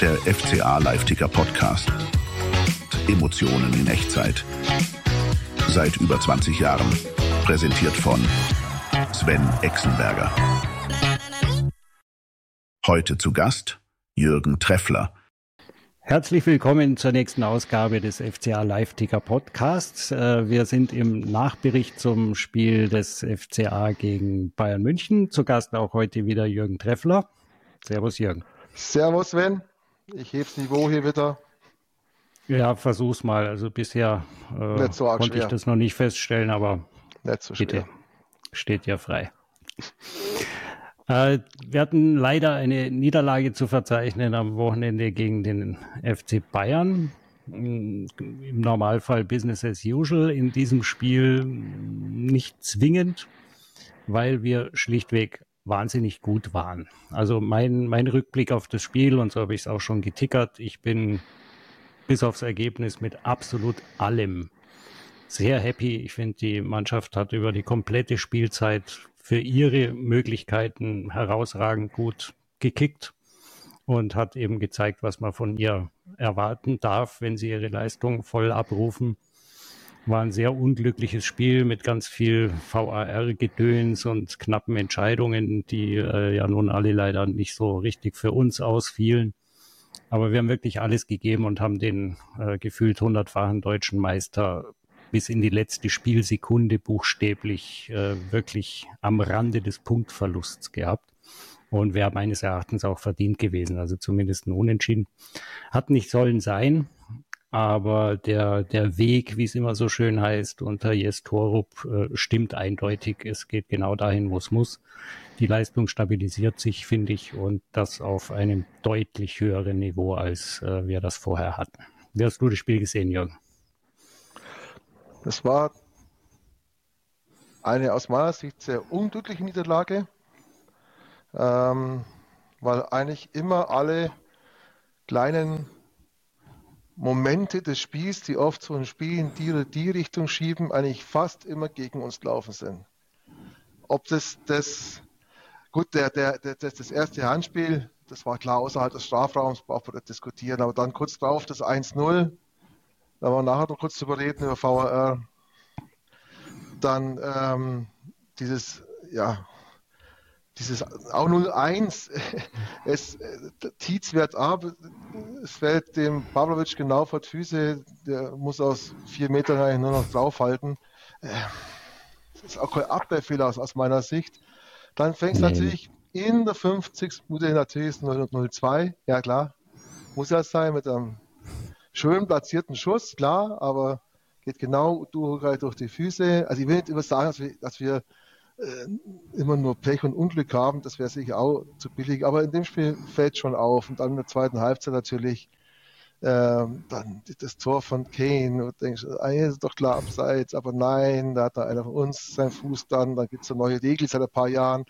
Der FCA Live-Ticker Podcast. Emotionen in Echtzeit. Seit über 20 Jahren. Präsentiert von Sven Exenberger. Heute zu Gast Jürgen Treffler. Herzlich willkommen zur nächsten Ausgabe des FCA Live-Ticker Podcasts. Äh, wir sind im Nachbericht zum Spiel des FCA gegen Bayern München. Zu Gast auch heute wieder Jürgen Treffler. Servus Jürgen. Servus Sven. Ich heb's Niveau hier wieder. Ja, versuch's mal. Also bisher äh, so konnte schwer. ich das noch nicht feststellen, aber nicht so bitte, steht ja frei. Äh, wir hatten leider eine Niederlage zu verzeichnen am Wochenende gegen den FC Bayern. Im Normalfall Business as usual. In diesem Spiel nicht zwingend, weil wir schlichtweg wahnsinnig gut waren. Also mein, mein Rückblick auf das Spiel, und so habe ich es auch schon getickert, ich bin bis aufs Ergebnis mit absolut allem sehr happy. Ich finde, die Mannschaft hat über die komplette Spielzeit für ihre Möglichkeiten herausragend gut gekickt und hat eben gezeigt, was man von ihr erwarten darf, wenn sie ihre Leistung voll abrufen. War ein sehr unglückliches Spiel mit ganz viel VAR-Gedöns und knappen Entscheidungen, die äh, ja nun alle leider nicht so richtig für uns ausfielen. Aber wir haben wirklich alles gegeben und haben den äh, gefühlt hundertfachen deutschen Meister bis in die letzte Spielsekunde buchstäblich äh, wirklich am Rande des Punktverlusts gehabt. Und wäre meines Erachtens auch verdient gewesen, also zumindest ein Unentschieden. Hat nicht sollen sein, aber der, der Weg, wie es immer so schön heißt, unter Jes Torup äh, stimmt eindeutig. Es geht genau dahin, wo es muss. Die Leistung stabilisiert sich, finde ich, und das auf einem deutlich höheren Niveau, als äh, wir das vorher hatten. Wie hast du das Spiel gesehen, Jürgen? Das war eine aus meiner Sicht sehr unglückliche Niederlage, ähm, weil eigentlich immer alle kleinen Momente des Spiels, die oft so ein Spiel in die die Richtung schieben, eigentlich fast immer gegen uns gelaufen sind. Ob das das, gut, der, der, der, das, das erste Handspiel, das war klar außerhalb des Strafraums, braucht man diskutieren, aber dann kurz drauf das 1-0, da wir nachher noch kurz drüber reden, über VAR. Dann ähm, dieses, ja, dieses auch 01, es Tietz wehrt ab, es fällt dem Pavlovic genau vor die Füße, der muss aus vier Metern eigentlich nur noch draufhalten. Das äh, ist auch kein Abwehrfehler aus, aus meiner Sicht. Dann fängt es nee. natürlich in der 50. Minute natürlich 002, ja klar, muss ja sein mit einem schön platzierten Schuss, klar, aber geht genau durch, durch die Füße. Also ich will nicht immer sagen, dass wir, dass wir immer nur Pech und Unglück haben, das wäre sicher auch zu billig, aber in dem Spiel fällt schon auf und dann in der zweiten Halbzeit natürlich ähm, dann das Tor von Kane und denkst, eigentlich ist doch klar abseits, aber nein, da hat da einer von uns seinen Fuß dann, dann gibt es eine neue Regel seit ein paar Jahren.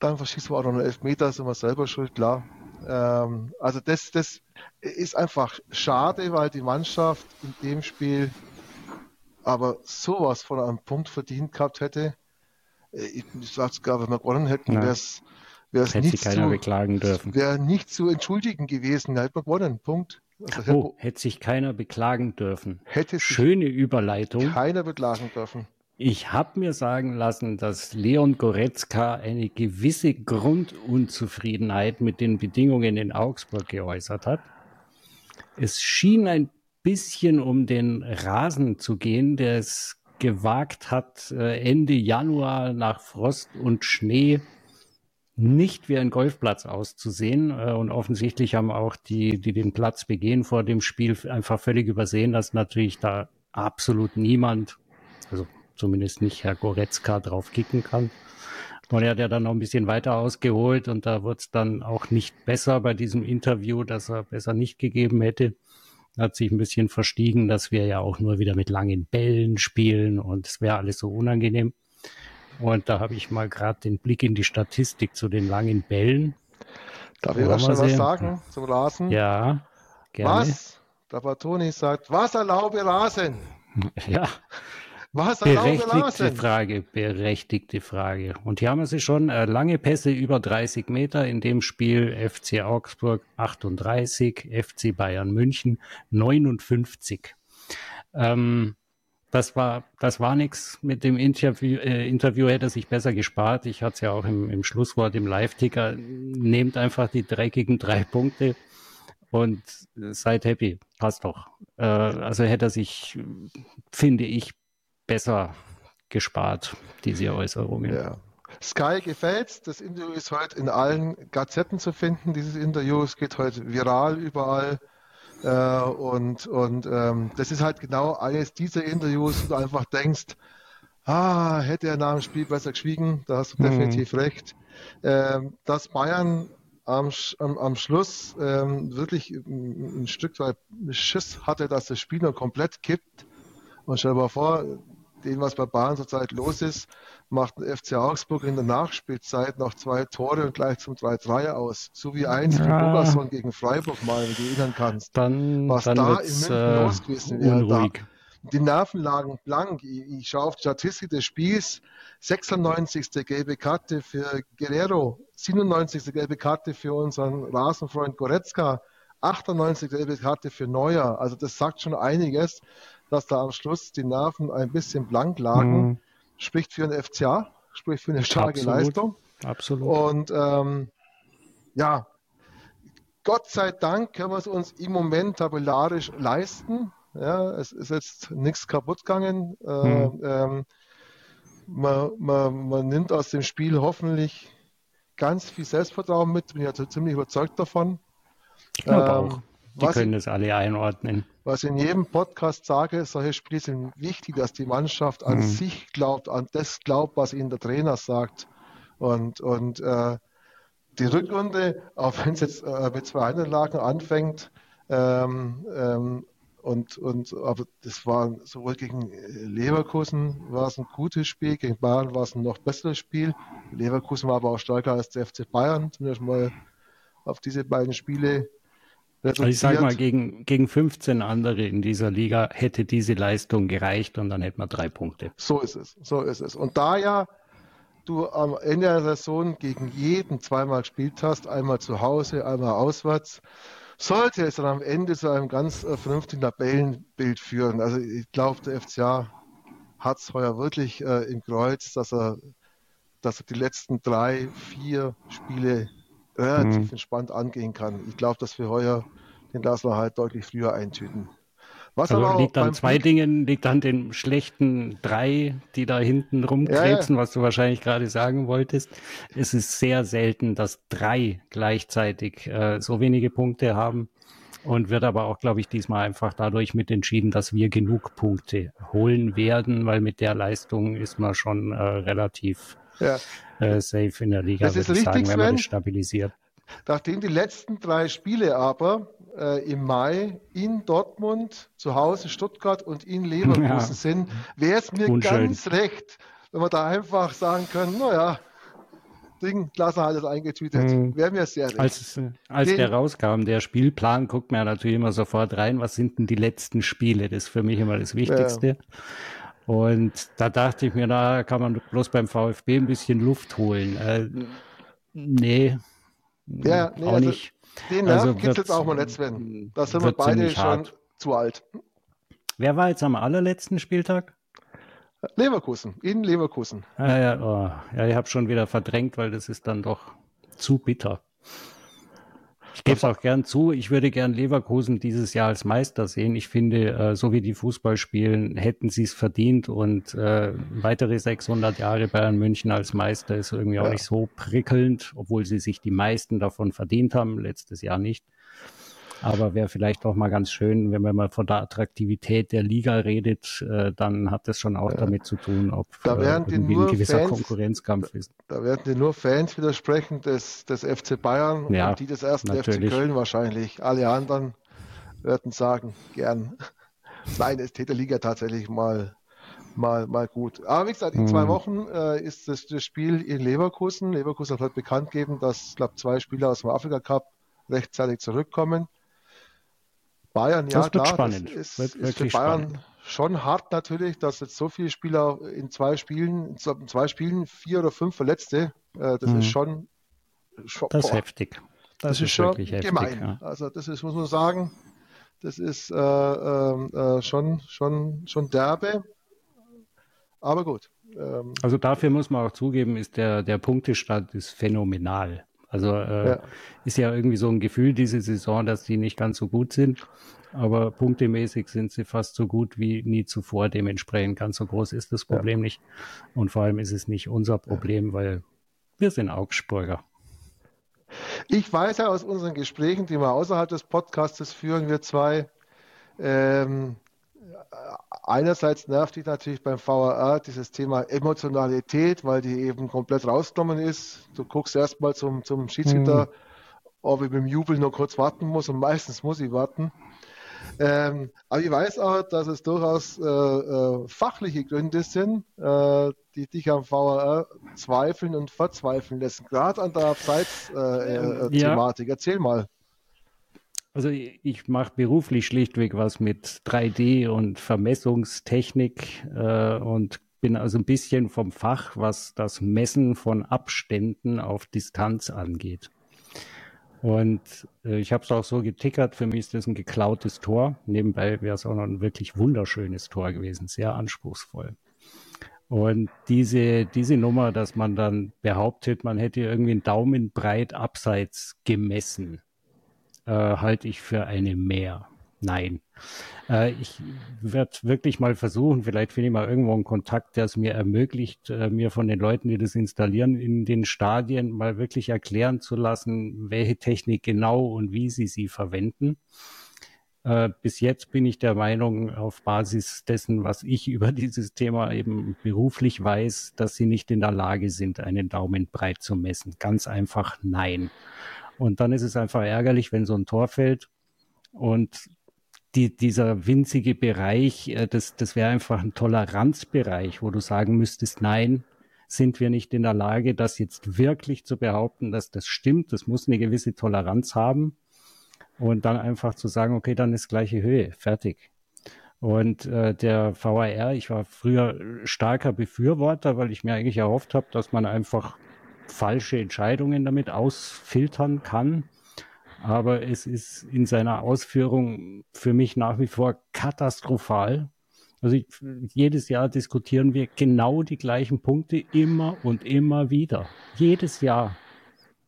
Dann verschießt man auch noch einen Elfmeter, sind wir selber schuld, klar. Ähm, also das, das ist einfach schade, weil die Mannschaft in dem Spiel aber sowas von einem Punkt verdient gehabt hätte. Äh, ich sage sogar, wenn wir gewonnen hätten, wäre es nicht, keiner zu, beklagen dürfen. Wäre nicht zu entschuldigen gewesen, hätte man gewonnen. Punkt. Also, oh, hätte sich keiner beklagen dürfen. Hätte Schöne Überleitung. Keiner beklagen dürfen. Ich habe mir sagen lassen, dass Leon Goretzka eine gewisse Grundunzufriedenheit mit den Bedingungen in Augsburg geäußert hat. Es schien ein bisschen um den Rasen zu gehen, der es gewagt hat, äh, Ende Januar nach Frost und Schnee nicht wie ein Golfplatz auszusehen. Äh, und offensichtlich haben auch die, die den Platz begehen vor dem Spiel, einfach völlig übersehen, dass natürlich da absolut niemand, also zumindest nicht Herr Goretzka drauf kicken kann. Und er hat ja dann noch ein bisschen weiter ausgeholt und da wurde es dann auch nicht besser bei diesem Interview, das er besser nicht gegeben hätte. Hat sich ein bisschen verstiegen, dass wir ja auch nur wieder mit langen Bällen spielen und es wäre alles so unangenehm. Und da habe ich mal gerade den Blick in die Statistik zu den langen Bällen. Darf ich da schon was sagen zum Rasen? Ja, gerne. Was? Der Bartoni sagt, was erlaube Rasen? Ja, Was berechtigte Frage, berechtigte Frage. Und hier haben wir sie schon. Äh, lange Pässe über 30 Meter in dem Spiel FC Augsburg 38, FC Bayern München 59. Ähm, das war, das war nichts mit dem Interview, äh, Interview hätte er sich besser gespart. Ich hatte es ja auch im, im Schlusswort im Live-Ticker. Nehmt einfach die dreckigen drei Punkte und seid happy. Passt doch. Äh, also hätte er sich, finde ich, besser gespart, diese Äußerungen. Ja. Sky gefällt's. Das Interview ist heute in allen Gazetten zu finden. Dieses Interview, es geht heute viral überall. Äh, und und ähm, das ist halt genau eines dieser Interviews, wo du einfach denkst, ah, hätte er nach dem Spiel besser geschwiegen, da hast du mhm. definitiv recht. Ähm, dass Bayern am, am, am Schluss ähm, wirklich ein, ein Stück weit Schiss hatte, dass das Spiel noch komplett kippt. Und stell dir mal vor, dem, was bei Bayern zurzeit los ist, macht der FC Augsburg in der Nachspielzeit noch zwei Tore und gleich zum 3-3 aus. So wie eins ja. wie Bogerson gegen Freiburg mal, wenn du erinnern kannst. Dann, was dann da in München äh, los gewesen wäre. Da, die Nerven lagen blank. Ich, ich schaue auf die Statistik des Spiels. 96. gelbe Karte für Guerrero, 97. gelbe Karte für unseren Rasenfreund Goretzka, 98. gelbe Karte für Neuer. Also das sagt schon einiges dass da am Schluss die Nerven ein bisschen blank lagen, mhm. spricht für einen FCA, spricht für eine starke Absolut. Leistung. Absolut. Und ähm, ja, Gott sei Dank können wir es uns im Moment tabellarisch leisten. Ja, es ist jetzt nichts kaputt gegangen. Mhm. ähm, man, man, man nimmt aus dem Spiel hoffentlich ganz viel Selbstvertrauen mit, bin ich ja ziemlich überzeugt davon. Ich ähm, auch. Die können das alle einordnen. Was ich in jedem Podcast sage, solche Spiele sind wichtig, dass die Mannschaft an mhm. sich glaubt, an das glaubt, was ihnen der Trainer sagt. Und, und äh, die Rückrunde, auch wenn es jetzt äh, mit zwei Niederlagen anfängt, ähm, ähm, und, und aber das war sowohl gegen Leverkusen war es ein gutes Spiel, gegen Bayern war es ein noch besseres Spiel. Leverkusen war aber auch stärker als der FC Bayern, zumindest mal auf diese beiden Spiele also ich sage mal, gegen, gegen 15 andere in dieser Liga hätte diese Leistung gereicht und dann hätten wir drei Punkte. So ist es, so ist es. Und da ja du am Ende der Saison gegen jeden zweimal gespielt hast, einmal zu Hause, einmal auswärts, sollte es dann am Ende zu einem ganz äh, vernünftigen Tabellenbild führen. Also ich glaube, der FCA hat es heuer wirklich äh, im Kreuz, dass er, dass er die letzten drei, vier Spiele relativ mhm. entspannt angehen kann. Ich glaube, dass wir heuer den lassen wir halt deutlich früher eintüten. Was also aber liegt an zwei Blick... Dingen, liegt an den schlechten drei, die da hinten rumkrebsen, ja, ja. was du wahrscheinlich gerade sagen wolltest. Es ist sehr selten, dass drei gleichzeitig äh, so wenige Punkte haben und wird aber auch, glaube ich, diesmal einfach dadurch mit entschieden, dass wir genug Punkte holen werden, weil mit der Leistung ist man schon äh, relativ ja. äh, safe in der Liga, das ist richtig, sagen, wenn man das stabilisiert. Nachdem die letzten drei Spiele aber äh, im Mai in Dortmund, zu Hause Stuttgart und in Leverkusen ja. sind, wäre es mir Unschön. ganz recht, wenn wir da einfach sagen können, naja, Ding, lassen alles eingetütet. Mhm. Wäre mir sehr recht. Als, als Den, der rauskam, der Spielplan, guckt man natürlich immer sofort rein, was sind denn die letzten Spiele? Das ist für mich immer das Wichtigste. Ja. Und da dachte ich mir, da kann man bloß beim VfB ein bisschen Luft holen. Äh, nee, ja, nee, auch also nicht. Den Nerv also kitzelt auch mal nicht, Sven. Da sind wir beide schon hart. zu alt. Wer war jetzt am allerletzten Spieltag? Leverkusen, in Leverkusen. Ah, ja, oh. ja, ich habe schon wieder verdrängt, weil das ist dann doch zu bitter. Ich gebe es auch gern zu, ich würde gern Leverkusen dieses Jahr als Meister sehen. Ich finde, äh, so wie die Fußball spielen, hätten sie es verdient und äh, weitere 600 Jahre Bayern München als Meister ist irgendwie ja. auch nicht so prickelnd, obwohl sie sich die meisten davon verdient haben, letztes Jahr nicht. Aber wäre vielleicht auch mal ganz schön, wenn man mal von der Attraktivität der Liga redet, äh, dann hat das schon auch ja. damit zu tun, ob da äh, irgendwie ein gewisser Fans, Konkurrenzkampf ist. Da werden dir nur Fans widersprechen des, des FC Bayern ja, und die des ersten natürlich. FC Köln wahrscheinlich. Alle anderen werden sagen, gern. Nein, es täte Liga tatsächlich mal mal, mal gut. Aber wie gesagt, in zwei hm. Wochen äh, ist das, das, Spiel in Leverkusen. Leverkusen hat heute bekannt gegeben, dass, ich glaube, zwei Spieler aus dem Afrika Cup rechtzeitig zurückkommen. Bayern, ja, das wird klar, spannend. ist, ist für Bayern spannend. schon hart natürlich, dass jetzt so viele Spieler in zwei Spielen, in zwei Spielen vier oder fünf Verletzte, äh, das mhm. ist schon, schon das ist heftig. Das, das ist, ist schon gemein. Ja. Also das ist, muss man sagen, das ist äh, äh, äh, schon, schon, schon derbe. Aber gut. Ähm, also dafür muss man auch zugeben, ist der, der Punktestand ist phänomenal. Also äh, ja. ist ja irgendwie so ein Gefühl diese Saison, dass die nicht ganz so gut sind. Aber punktemäßig sind sie fast so gut wie nie zuvor. Dementsprechend ganz so groß ist das Problem ja. nicht. Und vor allem ist es nicht unser Problem, weil wir sind Augsburger. Ich weiß ja aus unseren Gesprächen, die wir außerhalb des Podcastes führen, wir zwei, ähm, einerseits nervt dich natürlich beim VAR dieses Thema Emotionalität, weil die eben komplett rausgenommen ist. Du guckst erstmal zum, zum Schiedsrichter, mhm. ob ich mit dem Jubel nur kurz warten muss und meistens muss ich warten. Ähm, aber ich weiß auch, dass es durchaus äh, äh, fachliche Gründe sind, äh, die dich am VAR zweifeln und verzweifeln lassen, gerade an der Abseits-Thematik. Äh, äh, ja. Erzähl mal. Also ich mache beruflich schlichtweg was mit 3D und Vermessungstechnik äh, und bin also ein bisschen vom Fach, was das Messen von Abständen auf Distanz angeht. Und äh, ich habe es auch so getickert, für mich ist das ein geklautes Tor. Nebenbei wäre es auch noch ein wirklich wunderschönes Tor gewesen, sehr anspruchsvoll. Und diese, diese Nummer, dass man dann behauptet, man hätte irgendwie einen Daumen breit abseits gemessen, äh, halte ich für eine Mehr. Nein. Äh, ich werde wirklich mal versuchen, vielleicht finde ich mal irgendwo einen Kontakt, der es mir ermöglicht, äh, mir von den Leuten, die das installieren, in den Stadien mal wirklich erklären zu lassen, welche Technik genau und wie sie sie verwenden. Äh, bis jetzt bin ich der Meinung, auf Basis dessen, was ich über dieses Thema eben beruflich weiß, dass sie nicht in der Lage sind, einen Daumen breit zu messen. Ganz einfach nein. Und dann ist es einfach ärgerlich, wenn so ein Tor fällt und die, dieser winzige Bereich, äh, das, das wäre einfach ein Toleranzbereich, wo du sagen müsstest, nein, sind wir nicht in der Lage, das jetzt wirklich zu behaupten, dass das stimmt. Das muss eine gewisse Toleranz haben. Und dann einfach zu sagen, okay, dann ist gleiche Höhe, fertig. Und äh, der VAR, ich war früher starker Befürworter, weil ich mir eigentlich erhofft habe, dass man einfach falsche Entscheidungen damit ausfiltern kann aber es ist in seiner Ausführung für mich nach wie vor katastrophal. Also ich, jedes Jahr diskutieren wir genau die gleichen Punkte immer und immer wieder. Jedes Jahr.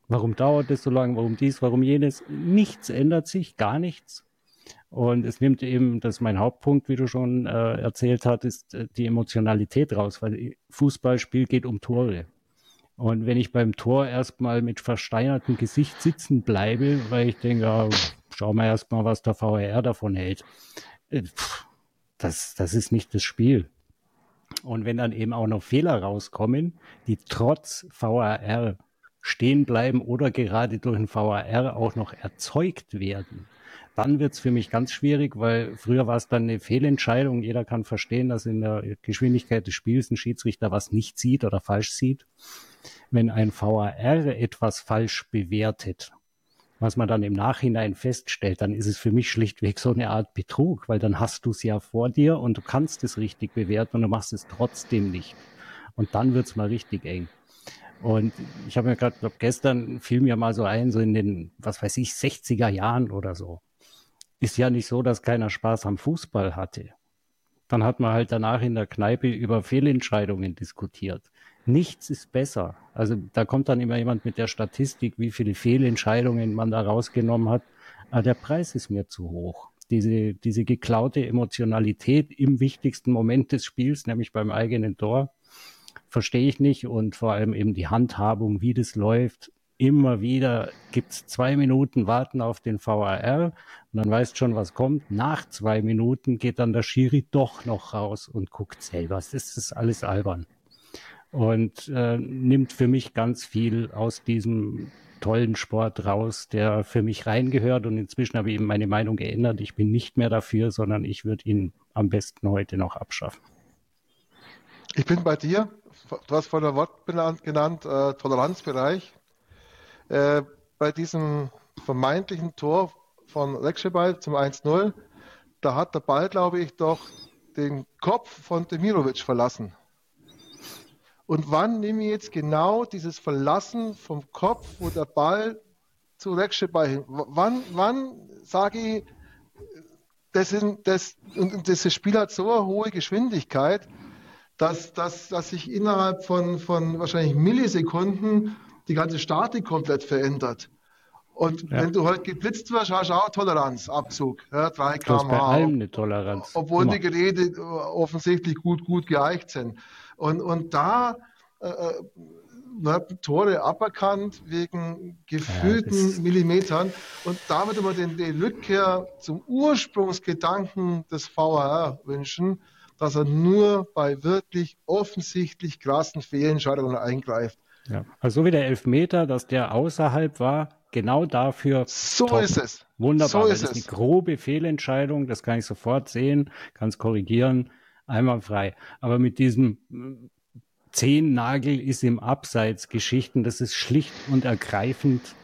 Warum dauert es so lange? Warum dies? Warum jenes? Nichts ändert sich, gar nichts. Und es nimmt eben, das ist mein Hauptpunkt, wie du schon äh, erzählt hattest, äh, die Emotionalität raus, weil Fußballspiel geht um Tore. Und wenn ich beim Tor erstmal mit versteinertem Gesicht sitzen bleibe, weil ich denke, ja, schauen wir erstmal, was der VAR davon hält. Äh, das, das ist nicht das Spiel. Und wenn dann eben auch noch Fehler rauskommen, die trotz VAR stehen bleiben oder gerade durch den VAR auch noch erzeugt werden, dann wird's für mich ganz schwierig, weil früher war es dann eine Fehlentscheidung. Jeder kann verstehen, dass in der Geschwindigkeit des Spiels ein Schiedsrichter was nicht sieht oder falsch sieht wenn ein VAR etwas falsch bewertet, was man dann im Nachhinein feststellt, dann ist es für mich schlichtweg so eine Art Betrug, weil dann hast du es ja vor dir und du kannst es richtig bewerten und du machst es trotzdem nicht. Und dann wird es mal richtig eng. Und ich habe mir gerade, gestern fiel mir mal so ein, so in den, was weiß ich, 60er Jahren oder so. Ist ja nicht so, dass keiner Spaß am Fußball hatte. Dann hat man halt danach in der Kneipe über Fehlentscheidungen diskutiert nichts ist besser. Also da kommt dann immer jemand mit der Statistik, wie viele Fehlentscheidungen man da rausgenommen hat. Aber der Preis ist mir zu hoch. Diese, diese geklaute Emotionalität im wichtigsten Moment des Spiels, nämlich beim eigenen Tor, verstehe ich nicht. Und vor allem eben die Handhabung, wie das läuft. Immer wieder gibt's zwei Minuten Warten auf den VAR und dann weißt schon, was kommt. Nach zwei Minuten geht dann der Schiri doch noch raus und guckt selber. Das ist alles albern und äh, nimmt für mich ganz viel aus diesem tollen Sport raus, der für mich reingehört. Und inzwischen habe ich eben meine Meinung geändert. Ich bin nicht mehr dafür, sondern ich würde ihn am besten heute noch abschaffen. Ich bin bei dir. Du hast von der Wort genannt, äh, Toleranzbereich. Äh, bei diesem vermeintlichen Tor von Rekscheball zum 1-0, da hat der Ball, glaube ich, doch den Kopf von Demirovic verlassen? Und wann nehme ich jetzt genau dieses Verlassen vom Kopf, wo der Ball zu Rekscheball hin? Wann, wann sage ich, das, sind, das, und das Spiel hat so eine hohe Geschwindigkeit, dass, dass, dass sich innerhalb von, von wahrscheinlich Millisekunden die ganze Statik komplett verändert. Und ja. wenn du heute halt geblitzt wirst, hast du auch Toleranzabzug. Ja, 3 km bei allem eine Toleranz. Obwohl Immer. die Geräte offensichtlich gut, gut geeicht sind. Und, und da äh, äh werden Tore aberkannt wegen gefühlten ja, Millimetern. Und da würde man den, die Rückkehr zum Ursprungsgedanken des VAR wünschen, dass er nur bei wirklich offensichtlich krassen Fehlentscheidungen eingreift. Ja, also so wie der Elfmeter, dass der außerhalb war, genau dafür. So top. ist es. Wunderbar. So ist das ist eine grobe Fehlentscheidung, das kann ich sofort sehen, kann es korrigieren, einwandfrei. Aber mit diesem äh, Zehennagel ist im Abseits Geschichten, das ist schlicht und ergreifend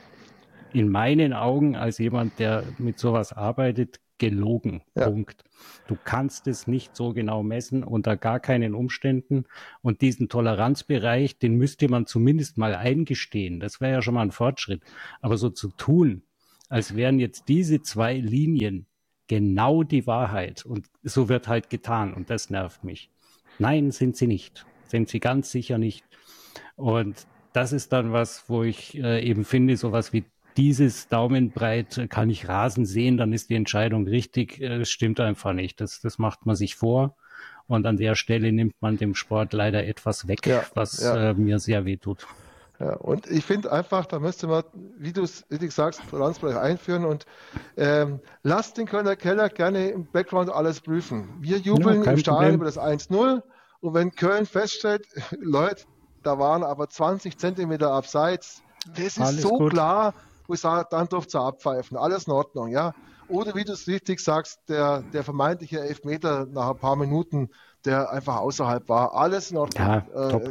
in meinen Augen als jemand, der mit sowas arbeitet, gelogen. Ja. Punkt. Du kannst es nicht so genau messen unter gar keinen Umständen. Und diesen Toleranzbereich, den müsste man zumindest mal eingestehen. Das wäre ja schon mal ein Fortschritt. Aber so zu tun, als wären jetzt diese zwei Linien genau die Wahrheit. Und so wird halt getan. Und das nervt mich. Nein, sind sie nicht. Sind sie ganz sicher nicht. Und das ist dann was, wo ich äh, eben finde, sowas wie dieses Daumenbreit kann ich Rasen sehen, dann ist die Entscheidung richtig. Äh, das stimmt einfach nicht. Das, das macht man sich vor. Und an der Stelle nimmt man dem Sport leider etwas weg, ja, was ja. Äh, mir sehr weh tut. Ja, und ich finde einfach, da müsste man, wie du es richtig sagst, Toleranzbereich einführen und ähm, lasst den Kölner Keller gerne im Background alles prüfen. Wir jubeln ja, im Stadion über das 1-0 und wenn Köln feststellt, Leute, da waren aber 20 Zentimeter abseits, das ist alles so gut. klar, wo ich sage, dann dürft ihr abpfeifen. Alles in Ordnung, ja. Oder wie du es richtig sagst, der, der vermeintliche Elfmeter nach ein paar Minuten, der einfach außerhalb war. Alles in Ordnung. Ja, äh,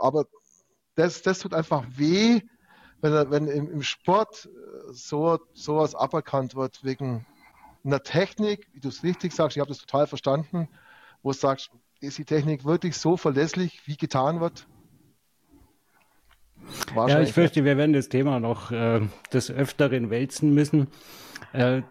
aber das, das tut einfach weh, wenn, wenn im, im Sport äh, so sowas aberkannt wird wegen einer Technik, wie du es richtig sagst, ich habe das total verstanden, wo du sagst, ist die Technik wirklich so verlässlich, wie getan wird? Ja, ich fürchte, wir werden das Thema noch äh, des Öfteren wälzen müssen. Äh,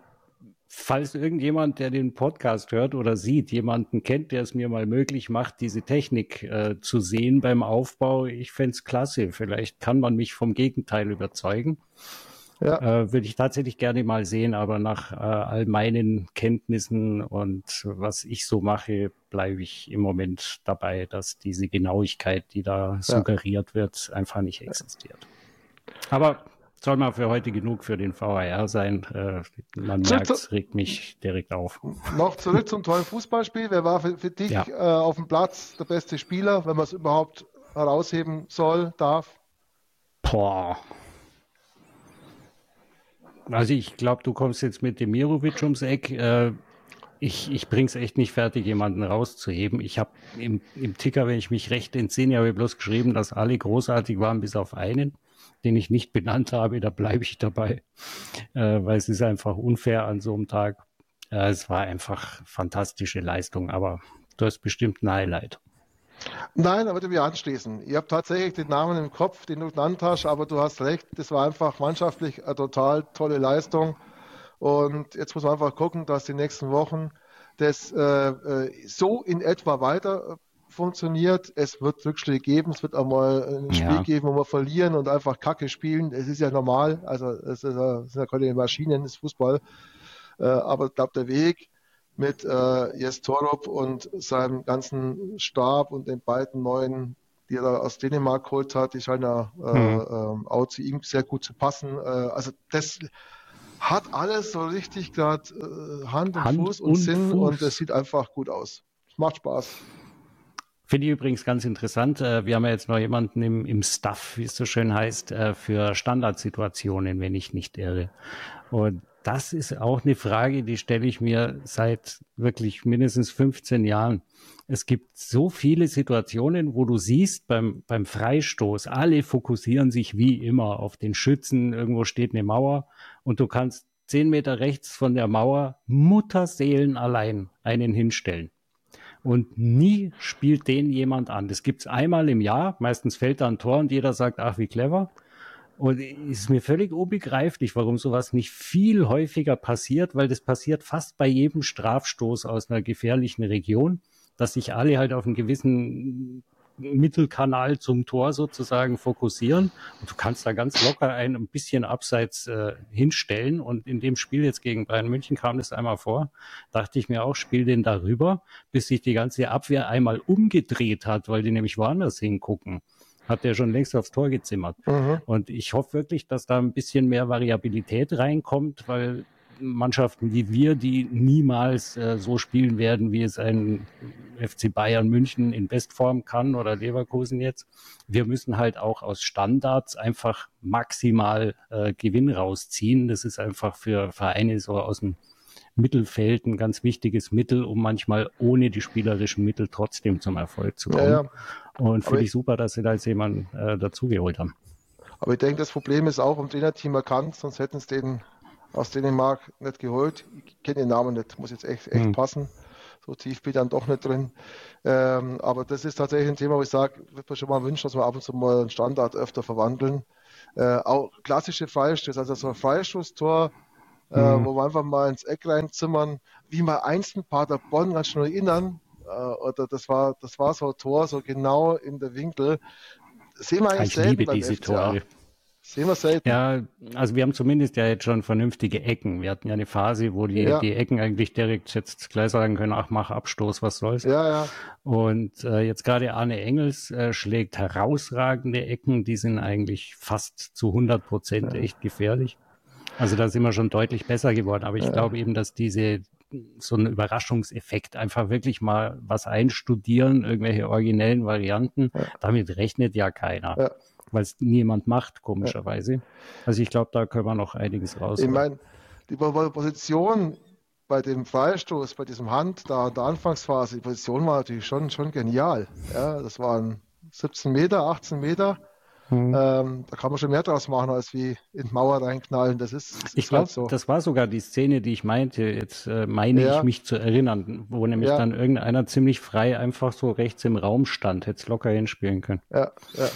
falls irgendjemand, der den Podcast hört oder sieht, jemanden kennt, der es mir mal möglich macht, diese Technik äh, zu sehen beim Aufbau, ich fände es klasse. Vielleicht kann man mich vom Gegenteil überzeugen. Ja. Äh, Würde ich tatsächlich gerne mal sehen, aber nach äh, all meinen Kenntnissen und was ich so mache, bleibe ich im Moment dabei, dass diese Genauigkeit, die da ja. suggeriert wird, einfach nicht existiert. Aber soll mal für heute genug für den VAR sein. Äh, man merkt, es regt mich direkt auf. Noch zurück zum tollen Fußballspiel. Wer war für, für dich ja. äh, auf dem Platz der beste Spieler, wenn man es überhaupt herausheben soll, darf? Boah, also ich glaube, du kommst jetzt mit Demirovic ums Eck. Äh, ich, ich bringe es echt nicht fertig, jemanden rauszuheben. Ich habe im, im Ticker, wenn ich mich recht entsinne, habe ich bloß geschrieben, dass alle großartig waren, bis auf einen, den ich nicht benannt habe. Da bleibe ich dabei, äh, weil es ist einfach unfair an so einem Tag. Äh, es war einfach fantastische Leistung, aber du hast bestimmt ein Highlight. Nein, aber du mir anschließen. Ich habe tatsächlich den Namen im Kopf, den du genannt hast, aber du hast recht, das war einfach mannschaftlich eine total tolle Leistung. Und jetzt muss man einfach gucken, dass die nächsten Wochen das äh, äh so in etwa weiter äh, funktioniert. Es wird Rückschläge geben, es wird auch mal ein Spiel ja. geben, wo wir verlieren und einfach Kacke spielen. Es ist ja normal, also es, ist, es sind ja keine Maschinen, es ist Fußball. Äh, aber ich glaube, der Weg mit äh, Jes Torup und seinem ganzen Stab und den beiden neuen, die er aus Dänemark geholt hat, die scheinen ja äh, mhm. äh, auch zu ihm sehr gut zu passen. Äh, also das hat alles so richtig gerade äh, Hand und Hand Fuß und, und Sinn Fuß. und es sieht einfach gut aus. Es macht Spaß. Finde ich übrigens ganz interessant. Äh, wir haben ja jetzt noch jemanden im, im Staff, wie es so schön heißt, äh, für Standardsituationen, wenn ich nicht irre. Und das ist auch eine Frage, die stelle ich mir seit wirklich mindestens 15 Jahren. Es gibt so viele Situationen, wo du siehst beim, beim Freistoß, alle fokussieren sich wie immer auf den Schützen, irgendwo steht eine Mauer und du kannst zehn Meter rechts von der Mauer Mutterseelen allein einen hinstellen. Und nie spielt den jemand an. Das gibt's einmal im Jahr. Meistens fällt da ein Tor und jeder sagt, ach, wie clever. Und es ist mir völlig unbegreiflich, warum sowas nicht viel häufiger passiert, weil das passiert fast bei jedem Strafstoß aus einer gefährlichen Region, dass sich alle halt auf einen gewissen Mittelkanal zum Tor sozusagen fokussieren. Und du kannst da ganz locker ein, ein bisschen abseits äh, hinstellen. Und in dem Spiel jetzt gegen Bayern München kam das einmal vor. Dachte ich mir auch, spiel den darüber, bis sich die ganze Abwehr einmal umgedreht hat, weil die nämlich woanders hingucken hat der schon längst aufs Tor gezimmert. Mhm. Und ich hoffe wirklich, dass da ein bisschen mehr Variabilität reinkommt, weil Mannschaften wie wir, die niemals äh, so spielen werden, wie es ein FC Bayern München in Bestform kann oder Leverkusen jetzt. Wir müssen halt auch aus Standards einfach maximal äh, Gewinn rausziehen. Das ist einfach für Vereine so aus dem Mittelfeld ein ganz wichtiges Mittel, um manchmal ohne die spielerischen Mittel trotzdem zum Erfolg zu kommen. Ja, ja. Und finde ich super, dass sie da jetzt jemanden äh, dazugeholt haben. Aber ich denke, das Problem ist auch im Trainerteam erkannt, sonst hätten es den aus Dänemark nicht geholt. Ich kenne den Namen nicht, muss jetzt echt, echt mhm. passen. So tief bin ich dann doch nicht drin. Ähm, aber das ist tatsächlich ein Thema, wo ich sage, würde mir schon mal wünschen, dass wir ab und zu mal einen Standard öfter verwandeln. Äh, auch klassische Freistöße, also so ein Freistoßtor, mhm. äh, wo wir einfach mal ins Eck reinzimmern, wie mal einst ein Paderborn ganz schnell erinnern. Äh, oder das war, das war so ein Tor, so genau in der Winkel. sehen wir eigentlich ich selten liebe diese FCA. Tore. Sehen wir selten. Ja, also wir haben zumindest ja jetzt schon vernünftige Ecken. Wir hatten ja eine Phase, wo die, ja. die Ecken eigentlich direkt jetzt gleich sagen können, ach, mach Abstoß, was soll's. Ja, ja. Und äh, jetzt gerade Arne Engels äh, schlägt herausragende Ecken, die sind eigentlich fast zu 100 Prozent ja. echt gefährlich. Also da sind wir schon deutlich besser geworden. Aber ich ja. glaube eben, dass diese so ein Überraschungseffekt, einfach wirklich mal was einstudieren, irgendwelche originellen Varianten, ja. damit rechnet ja keiner. Ja weil es niemand macht, komischerweise. Also ich glaube, da können wir noch einiges raus. Ich meine, die Position bei dem Freistoß, bei diesem Hand, da in der Anfangsphase, die Position war natürlich schon, schon genial. Ja, das waren 17 Meter, 18 Meter. Mhm. Ähm, da kann man schon mehr draus machen, als wie in die Mauer reinknallen. Das ist, das ich glaube, halt so. das war sogar die Szene, die ich meinte. Jetzt äh, meine ja. ich mich zu erinnern, wo nämlich ja. dann irgendeiner ziemlich frei einfach so rechts im Raum stand, hätte es locker hinspielen können. Ja, ja.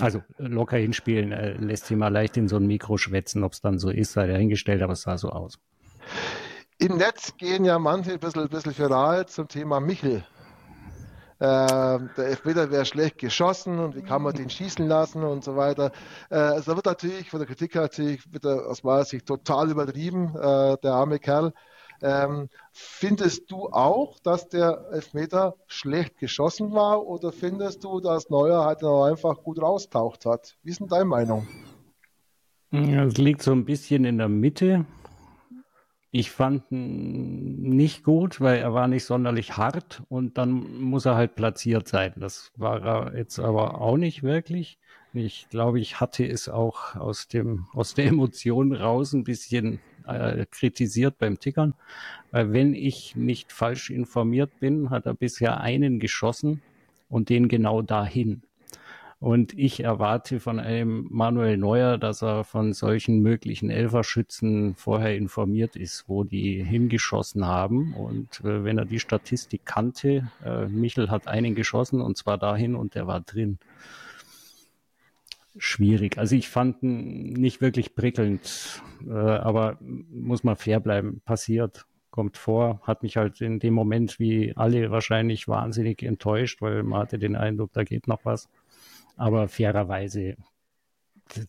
Also locker hinspielen äh, lässt sich mal leicht in so ein Mikro schwätzen, ob es dann so ist, sei dahingestellt, aber es sah so aus. Im Netz gehen ja manche ein bisschen, ein bisschen viral zum Thema Michel. Äh, der Elfmeter wäre schlecht geschossen und wie kann man den schießen lassen und so weiter. Äh, also da wird natürlich von der Kritik natürlich wird aus meiner Sicht total übertrieben, äh, der arme Kerl. Ähm, findest du auch, dass der Elfmeter schlecht geschossen war oder findest du, dass Neuer halt einfach gut raustaucht hat? Wie ist denn deine Meinung? Es liegt so ein bisschen in der Mitte. Ich fand ihn nicht gut, weil er war nicht sonderlich hart und dann muss er halt platziert sein. Das war er jetzt aber auch nicht wirklich. Ich glaube, ich hatte es auch aus dem, aus der Emotion raus ein bisschen äh, kritisiert beim Tickern. Weil wenn ich nicht falsch informiert bin, hat er bisher einen geschossen und den genau dahin. Und ich erwarte von einem Manuel Neuer, dass er von solchen möglichen Elferschützen vorher informiert ist, wo die hingeschossen haben. Und äh, wenn er die Statistik kannte, äh, Michel hat einen geschossen und zwar dahin und der war drin schwierig. Also ich fand ihn nicht wirklich prickelnd, äh, aber muss man fair bleiben, passiert, kommt vor, hat mich halt in dem Moment wie alle wahrscheinlich wahnsinnig enttäuscht, weil man hatte den Eindruck, da geht noch was. Aber fairerweise,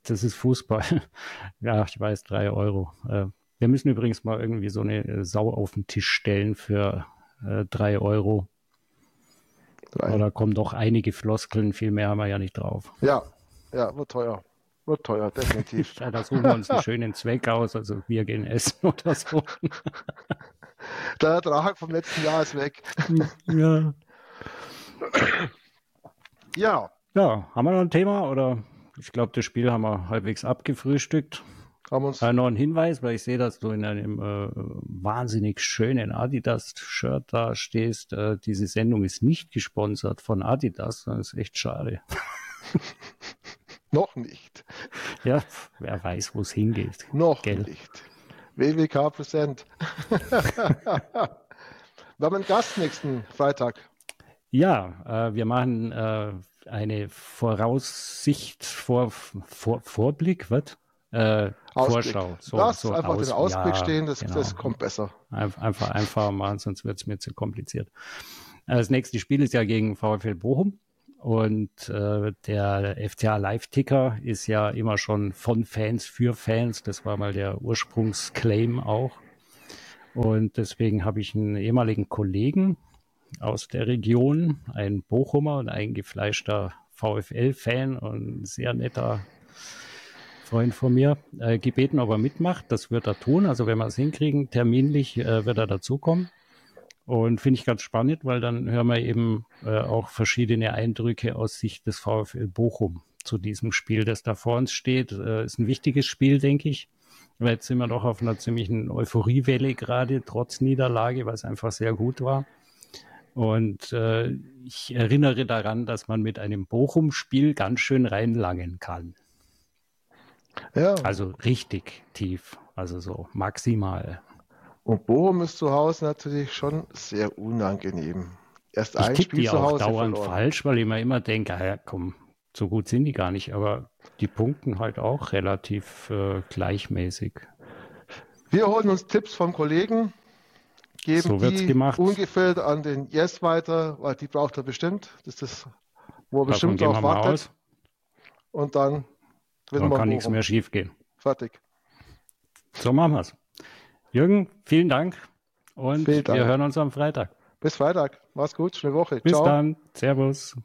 das ist Fußball. ja, ich weiß, drei Euro. Äh, wir müssen übrigens mal irgendwie so eine Sau auf den Tisch stellen für äh, drei Euro. Drei. Oder kommen doch einige Floskeln, viel mehr haben wir ja nicht drauf. Ja, ja, wird teuer. Wird teuer, definitiv. ja, da suchen wir uns einen schönen Zweck aus, also wir gehen essen oder so. Der Ertrag vom letzten Jahr ist weg. ja. Ja. Ja, haben wir noch ein Thema oder? Ich glaube, das Spiel haben wir halbwegs abgefrühstückt. Haben uns. Äh, noch ein Hinweis, weil ich sehe, dass du in einem äh, wahnsinnig schönen Adidas-Shirt da stehst. Äh, diese Sendung ist nicht gesponsert von Adidas, das ist echt schade. Noch nicht. Ja, wer weiß, wo es hingeht. Noch Gell? nicht. WWK Präsent. Wir haben einen Gast nächsten Freitag. Ja, äh, wir machen äh, eine Voraussicht, vor, vor, Vorblick, was? Äh, Vorschau. So, Lass so einfach aus, den Ausblick ja, stehen, das, genau. das kommt besser. Einfach, einfach machen, sonst wird es mir zu kompliziert. Das nächste Spiel ist ja gegen VfL Bochum. Und äh, der FCA Live-Ticker ist ja immer schon von Fans für Fans. Das war mal der Ursprungsclaim auch. Und deswegen habe ich einen ehemaligen Kollegen aus der Region, einen Bochumer und eingefleischter VfL-Fan und ein sehr netter Freund von mir, äh, gebeten, ob er mitmacht. Das wird er tun. Also wenn wir es hinkriegen, terminlich äh, wird er dazukommen. Und finde ich ganz spannend, weil dann hören wir eben äh, auch verschiedene Eindrücke aus Sicht des VfL Bochum zu diesem Spiel, das da vor uns steht. Äh, ist ein wichtiges Spiel, denke ich. Weil jetzt sind wir doch auf einer ziemlichen Euphoriewelle gerade, trotz Niederlage, was einfach sehr gut war. Und äh, ich erinnere daran, dass man mit einem Bochum-Spiel ganz schön reinlangen kann. Ja. Also richtig tief, also so maximal. Und Bochum ist zu Hause natürlich schon sehr unangenehm. Erst ich ein Spiel die zu Hause auch dauernd verloren. falsch, weil ich mir immer denke, ja, komm, so gut sind die gar nicht, aber die punkten halt auch relativ äh, gleichmäßig. Wir holen uns Tipps vom Kollegen, geben so die gemacht. ungefüllt an den Yes weiter, weil die braucht er bestimmt. Das ist das, wo er bestimmt drauf wartet. Und dann dann kann nichts mehr schief gehen. Fertig. So machen wir es. Jürgen, vielen Dank und vielen Dank. wir hören uns am Freitag. Bis Freitag. Mach's gut. Schöne Woche. Bis Ciao. dann. Servus.